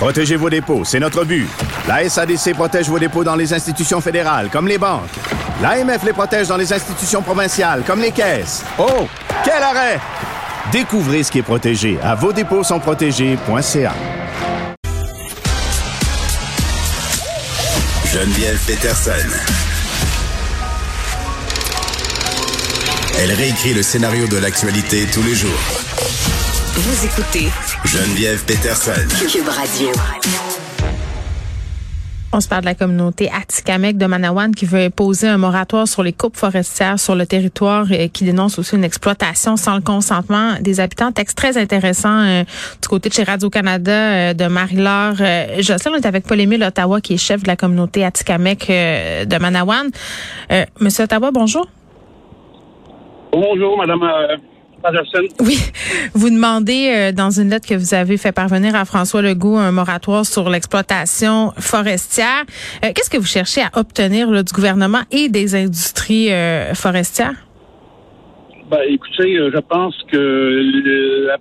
Protégez vos dépôts, c'est notre but. La SADC protège vos dépôts dans les institutions fédérales, comme les banques. L'AMF les protège dans les institutions provinciales, comme les caisses. Oh, quel arrêt! Découvrez ce qui est protégé à vos dépôts sont protégés.ca. Geneviève Peterson. Elle réécrit le scénario de l'actualité tous les jours. Vous écoutez Geneviève Peterson. Cube Radio. On se parle de la communauté Atikamek de Manawan qui veut imposer un moratoire sur les coupes forestières sur le territoire et qui dénonce aussi une exploitation sans le consentement des habitants. Texte très intéressant euh, du côté de chez Radio-Canada euh, de Marie-Laure euh, Jocelyn. On est avec Paul-Émile Ottawa qui est chef de la communauté Atikamek euh, de Manawan. Euh, Monsieur Ottawa, bonjour. Bonjour, Madame euh. Oui, vous demandez euh, dans une lettre que vous avez fait parvenir à François Legault un moratoire sur l'exploitation forestière. Euh, Qu'est-ce que vous cherchez à obtenir là, du gouvernement et des industries euh, forestières? Ben, écoutez, je pense que le, la,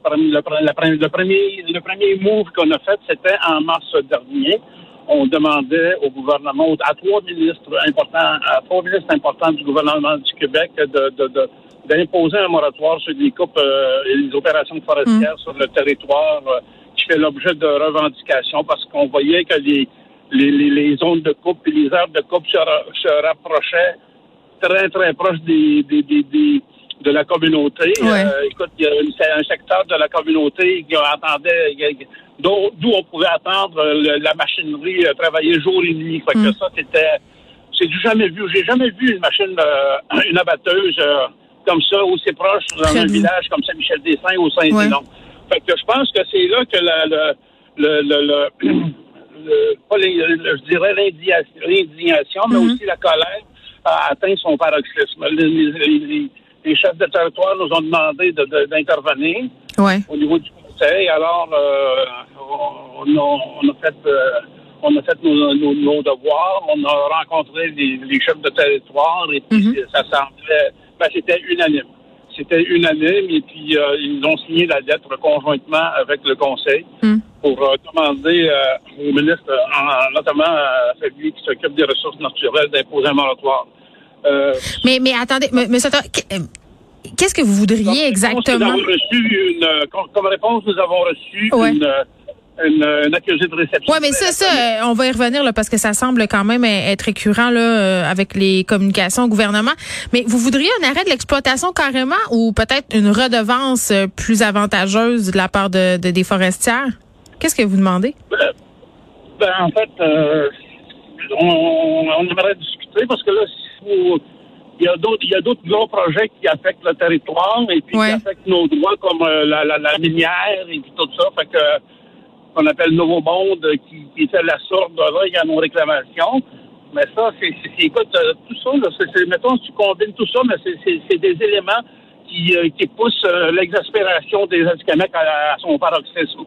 la premier, le premier move qu'on a fait, c'était en mars dernier. On demandait au gouvernement, à trois ministres importants, à trois ministres importants du gouvernement du Québec de, de, de- d'imposer un moratoire sur les coupes euh, et les opérations forestières sur le territoire euh, qui fait l'objet de revendications parce qu'on voyait que les, les, les, zones de coupe et les aires de coupe se, ra- se rapprochaient très, très proche des, des, des, des- de la communauté. Ouais. Euh, écoute, il y a une- c'est un secteur de la communauté qui attendait, d'où on pouvait attendre euh, le- la machinerie euh, travailler jour et nuit. Fait que Mm. ça, c'était, c'est du jamais vu. J'ai jamais vu une machine, euh, une abatteuse euh, comme ça, aussi proche dans un village comme Saint-Michel-des-Saints ou Saint-Dinon. Fait que je pense que c'est là que la, le, le, le, le- pas les- je dirais l'indignation, mais Mhm. aussi la colère a atteint son paroxysme. Les, les- les- les chefs de territoire nous ont demandé de- de- d'intervenir Ouais. au niveau du conseil. Alors, euh, on, a, on a fait, euh, on a fait nos, nos- nos devoirs. On a rencontré les, les chefs de territoire et puis Mhm. ça semblait, ben, c'était unanime. C'était unanime et puis euh, ils ont signé la lettre conjointement avec le conseil Mhm. pour euh, demander euh, au ministre, en- notamment à celui qui s'occupe des ressources naturelles, d'imposer un moratoire. Mais, mais attendez, monsieur qu'est-ce que vous voudriez réponse, exactement? Nous avons reçu une, comme, réponse, nous avons reçu Ouais. une, une, une accusée de réception. Oui, mais ça, ça, euh, on va y revenir là, parce que ça semble quand même euh, être récurrent là, euh, avec les communications au gouvernement. Mais vous voudriez un arrêt de l'exploitation carrément ou peut-être une redevance euh, plus avantageuse de la part de, de- des forestières? Qu'est-ce que vous demandez? Ben, ben, en fait, euh, on, on aimerait discuter parce que là, si vous- il y a d'autres, il y a d'autres gros projets qui affectent le territoire et puis Ouais. qui affectent nos droits comme euh, la, la, la minière et puis tout ça. Fait que qu'on appelle Nouveau Monde euh, qui, qui fait la sorte de là, il y a nos réclamations. Mais ça, c'est, écoute, euh, tout ça, là, c'est, c'est- mettons, si tu combines tout ça, mais c'est, des éléments qui, euh, qui poussent euh, l'exaspération des Atikamekw à, à son paroxysme.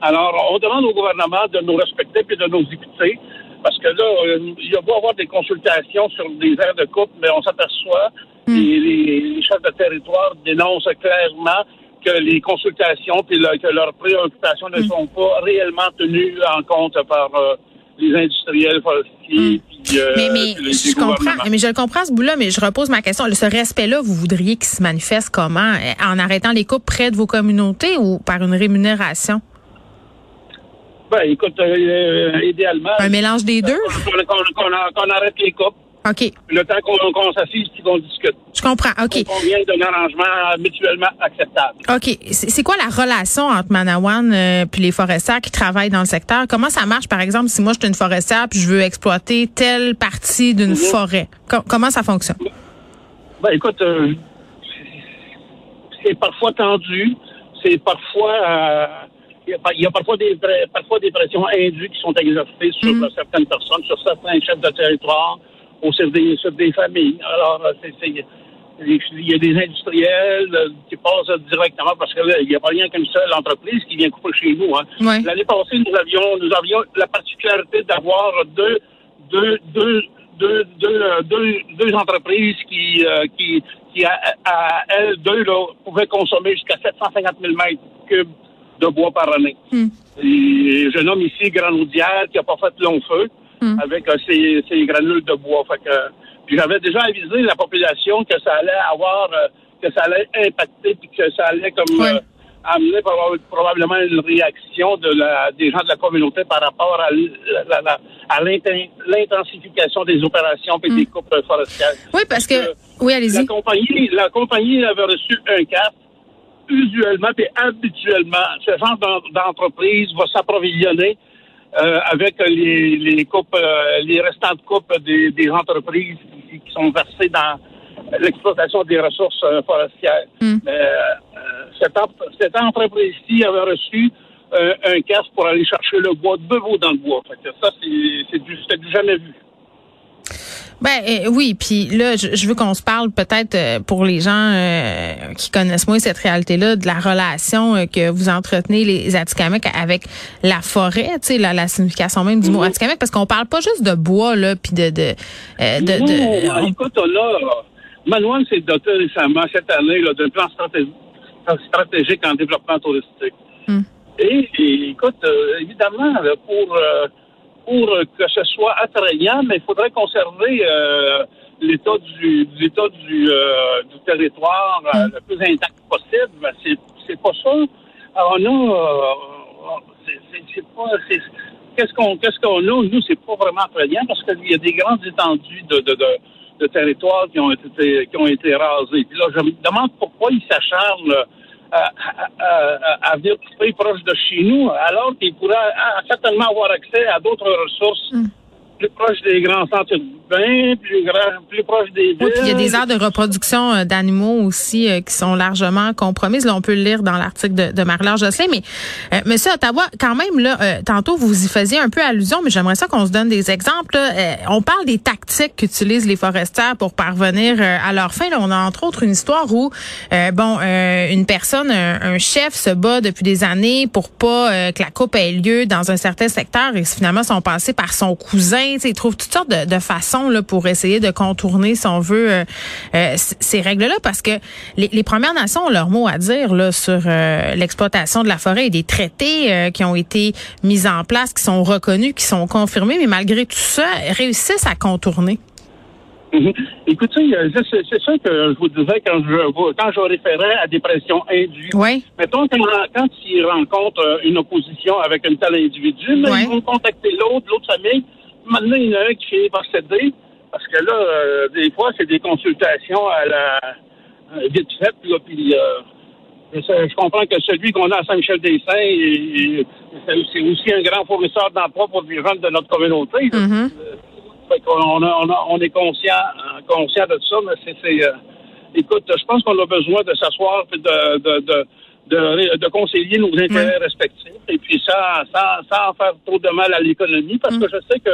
Alors, on demande au gouvernement de nous respecter puis de nous écouter. Parce que là, euh, il y a beau avoir des consultations sur des aires de coupe, mais on s'aperçoit, les, les chefs de territoire dénoncent clairement que les consultations puis le- que leurs préoccupations ne sont pas réellement tenues en compte par euh, les industriels forestiers. puis, euh, mais mais puis les- je comprends, mais je le comprends ce bout-là, mais je repose ma question. Ce respect-là, vous voudriez qu'il se manifeste comment? En arrêtant les coupes près de vos communautés ou par une rémunération? Ben, écoute, euh, idéalement... Un mélange des deux? Qu'on arrête les coupes, OK. le temps qu'on qu'on s'assise puis qu'on discute. Je comprends. OK. On vient d'un arrangement mutuellement acceptable. OK. C'est quoi la relation entre Manawan euh, puis les forestières qui travaillent dans le secteur? Comment ça marche, par exemple, si moi, je suis une forestière puis je veux exploiter telle partie d'une Mhm. forêt? Com- comment ça fonctionne? Ben, écoute, euh, c'est- parfois tendu, c'est parfois... euh, il y a, il y a parfois, des, parfois des pressions indues qui sont exercées sur euh, certaines personnes, sur certains chefs de territoire, au sur des, familles. Alors, euh, c'est, il y a des industriels euh, qui passent directement parce que là, il n'y a pas rien qu'une seule entreprise qui vient couper chez nous. Hein. Ouais. L'année passée, nous avions, nous avions la particularité d'avoir deux, deux, deux, deux, deux, euh, deux, entreprises qui, euh, qui, qui à, à elles deux, là, pouvaient consommer jusqu'à 750 000 mètres cubes de bois par année. Et je nomme ici Granaudière qui n'a pas fait long feu avec euh, ses, ses granules de bois. Fait que, puis j'avais déjà avisé la population que ça allait avoir, euh, que ça allait impacter, puis que ça allait comme euh, amener proba- probablement une réaction de la, des gens de la communauté par rapport à, la- la- l'intensification des opérations et des coupes forestières. Oui, parce que. Oui, La allez-y. compagnie, la compagnie avait reçu un cap. Usuellement et habituellement, ce genre d'en- d'entreprise va s'approvisionner euh, avec les, les coupes, euh, les restants de coupes des, des entreprises qui, qui sont versées dans l'exploitation des ressources euh, forestières. Mais, euh, euh, cette, cette entreprise-ci avait reçu un casque pour aller chercher le bois debout dans le bois. Fait que ça, c'est c'est du, du jamais vu. Ben euh, oui, puis là, je, je veux qu'on se parle peut-être euh, pour les gens euh, qui connaissent moins cette réalité-là de la relation euh, que vous entretenez les Atikamekw avec la forêt, tu sais, la, la signification même du mot Atikamekw, parce qu'on parle pas juste de bois là, puis de de, euh, de, de- Non, on- écoute, a. Manuel s'est doté récemment, cette année, là, d'un plan stratégique, stratégique en développement touristique. Hmm. Et, et, écoute, évidemment, là, pour, euh, pour euh, que ce soit attrayant, mais il faudrait conserver euh, l'état du l'état du, euh, du territoire le plus intact possible. Ben, c'est pas ça. Alors, euh, c'est- pas qu'est-ce qu'on qu'est-ce qu'on a? Nous c'est pas vraiment attrayant parce qu'il y a des grandes étendues de territoires qui ont été qui ont été rasés. Puis là, je me demande pourquoi ils s'acharnent à, à, à, à venir proche de chez nous, alors qu'ils pourraient ah, certainement avoir accès à d'autres ressources plus proches des grands centres urbains, plus grand, plus proches des villes. Oui, puis il y a des aires de reproduction euh, d'animaux aussi euh, qui sont largement compromises. Là, on peut le lire dans l'article de, de Marie-Laure Jocelyn. Mais, euh, Monsieur Ottawa, quand même, là, euh, tantôt, vous y faisiez un peu allusion, mais j'aimerais ça qu'on se donne des exemples. là. Euh, on parle des tactiques qu'utilisent les forestières pour parvenir à leur fin. Là, on a entre autres une histoire où, euh, bon, euh, une personne, un, un chef se bat depuis des années pour pas que la coupe ait lieu dans un certain secteur et finalement sont passés par son cousin. Ils trouvent toutes sortes de, de façons là, pour essayer de contourner, si on veut, euh, euh, ces règles-là, parce que les, les Premières Nations ont leur mot à dire là, sur euh, l'exploitation de la forêt et des traités qui ont été mis en place, qui sont reconnus, qui sont confirmés, mais malgré tout ça, réussissent à contourner. Mhm. Écoutez, c'est ça que je vous disais quand je quand je référais à des pressions indues. Oui. Mettons, quand, quand ils rencontrent une opposition avec un tel individu, mais ils vont contacter l'autre, l'autre famille. Maintenant, il y en a un qui finit par céder, parce que là, euh, des fois, c'est des consultations à la euh, vite faites, là, puis euh, je comprends que celui qu'on a à Saint-Michel-des-Saints, c'est aussi un grand fournisseur d'emploi pour des jeunes de notre communauté. Mhm. Fait qu'on on, a- on, a- on est conscient, conscient de ça, mais c'est. euh, écoute, je pense qu'on a besoin de s'asseoir et de, de, de, de, ré- de concilier nos intérêts respectifs et puis sans, sans, sans faire trop de mal à l'économie, parce que je sais que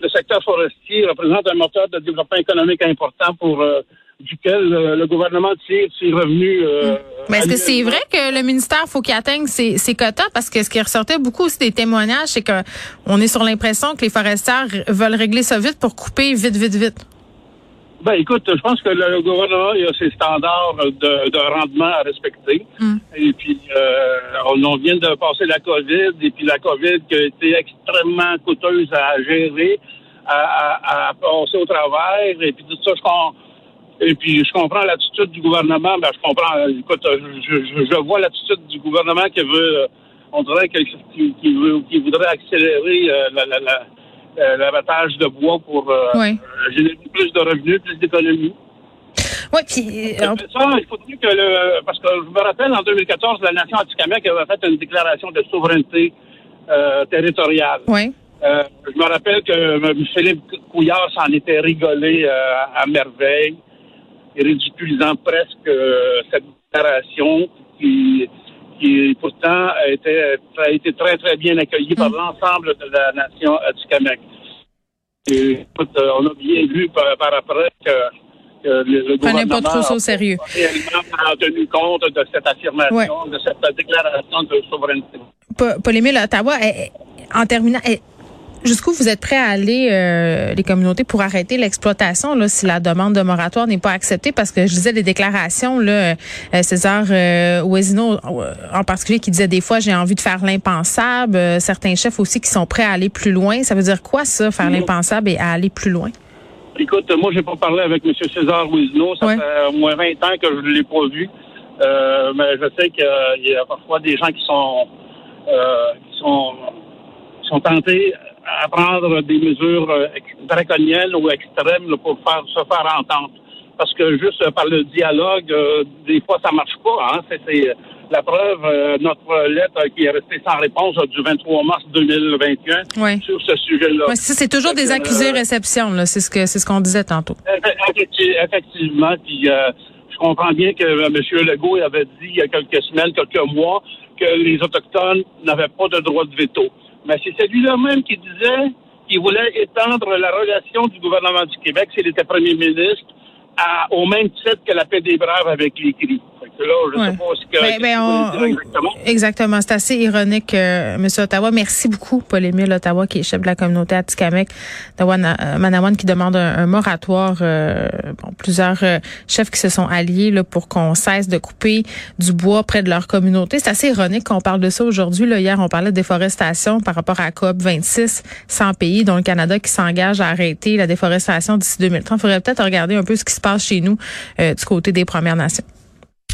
le secteur forestier représente un moteur de développement économique important pour euh, duquel euh, le gouvernement tire ses revenus. euh, Mais est-ce que c'est vrai que le ministère faut qu'il atteigne ses, ses quotas? Parce que ce qui ressortait beaucoup aussi des témoignages, c'est que on est sur l'impression que les forestières veulent régler ça vite pour couper vite, vite, vite. Ben, écoute, je pense que le gouvernement il a ses standards de, de rendement à respecter. Mm. Et puis, euh, on, on vient de passer la COVID, et puis la COVID qui a été extrêmement coûteuse à gérer, à, à, à passer au travers, et puis tout ça, je comprends. Et puis, je comprends l'attitude du gouvernement. Ben, je comprends. Écoute, je, je, je vois l'attitude du gouvernement qui veut, on dirait qu'il qui, qui veut, qui voudrait accélérer euh, la, la, la, l'abattage de bois pour euh, Oui. euh, générer plus de revenus, plus d'économies. Oui, puis euh, Ça, il faudrait que le. Parce que je me rappelle, en 2014, la nation Atikamekw avait fait une déclaration de souveraineté euh, territoriale. oui. Euh, je me rappelle que M. Philippe Couillard s'en était rigolé euh, à merveille, ridiculisant presque euh, cette déclaration qui, qui pourtant a été, a été très, très bien accueilli par l'ensemble de la nation Atikamekw. Et, écoute, euh, on a bien vu par, par après que, que le, le Prenez pas gouvernement trop ça au a sérieux. réellement tenu compte de cette affirmation, de cette déclaration de souveraineté. Pa- Paul-Émile Ottawa, en terminant, jusqu'où vous êtes prêts à aller, euh, les communautés, pour arrêter l'exploitation, là, si la demande de moratoire n'est pas acceptée? Parce que je disais des déclarations, là, euh, César euh, euh, en particulier, qui disait des fois, j'ai envie de faire l'impensable. Euh, certains chefs aussi qui sont prêts à aller plus loin. Ça veut dire quoi, ça, faire l'impensable et à aller plus loin? Écoute, moi, j'ai pas parlé avec M. César Ouiselot. Ça Ouais. fait au moins 20 ans que je ne l'ai pas vu. Euh, mais je sais qu'il y a parfois des gens qui sont, euh, qui sont, qui sont tentés à prendre des mesures euh, draconiennes ou extrêmes là, pour faire, se faire entendre. Parce que juste euh, par le dialogue, euh, des fois, ça marche pas. Hein? C'est, c'est la preuve, euh, notre lettre qui est restée sans réponse euh, du 23 mars 2021 Ouais. sur ce sujet-là. Ça, c'est toujours des accusés euh, réception. C'est ce que, c'est ce qu'on disait tantôt. Effecti- Effectivement, puis euh, je comprends bien que euh, M. Legault avait dit il y a quelques semaines, quelques mois, que les Autochtones n'avaient pas de droit de veto. Mais c'est celui-là même qui disait qu'il voulait étendre la relation du gouvernement du Québec, s'il était premier ministre, au même titre que la paix des braves avec les cris. Là, Ouais. que, Ben, ben, on- exactement. Exactement. C'est assez ironique, euh, M. Ottawa. Merci beaucoup, Paul-Émile Ottawa, qui est chef de la communauté Atikamek de Wana- euh, Manawan, qui demande un, un moratoire. euh, bon, plusieurs euh, chefs qui se sont alliés là, pour qu'on cesse de couper du bois près de leur communauté. C'est assez ironique qu'on parle de ça aujourd'hui. Hier, on parlait de déforestation par rapport à COP 26, 100 pays, dont le Canada qui s'engage à arrêter la déforestation d'ici 2030. Il faudrait peut-être regarder un peu ce qui se passe chez nous euh, du côté des Premières Nations.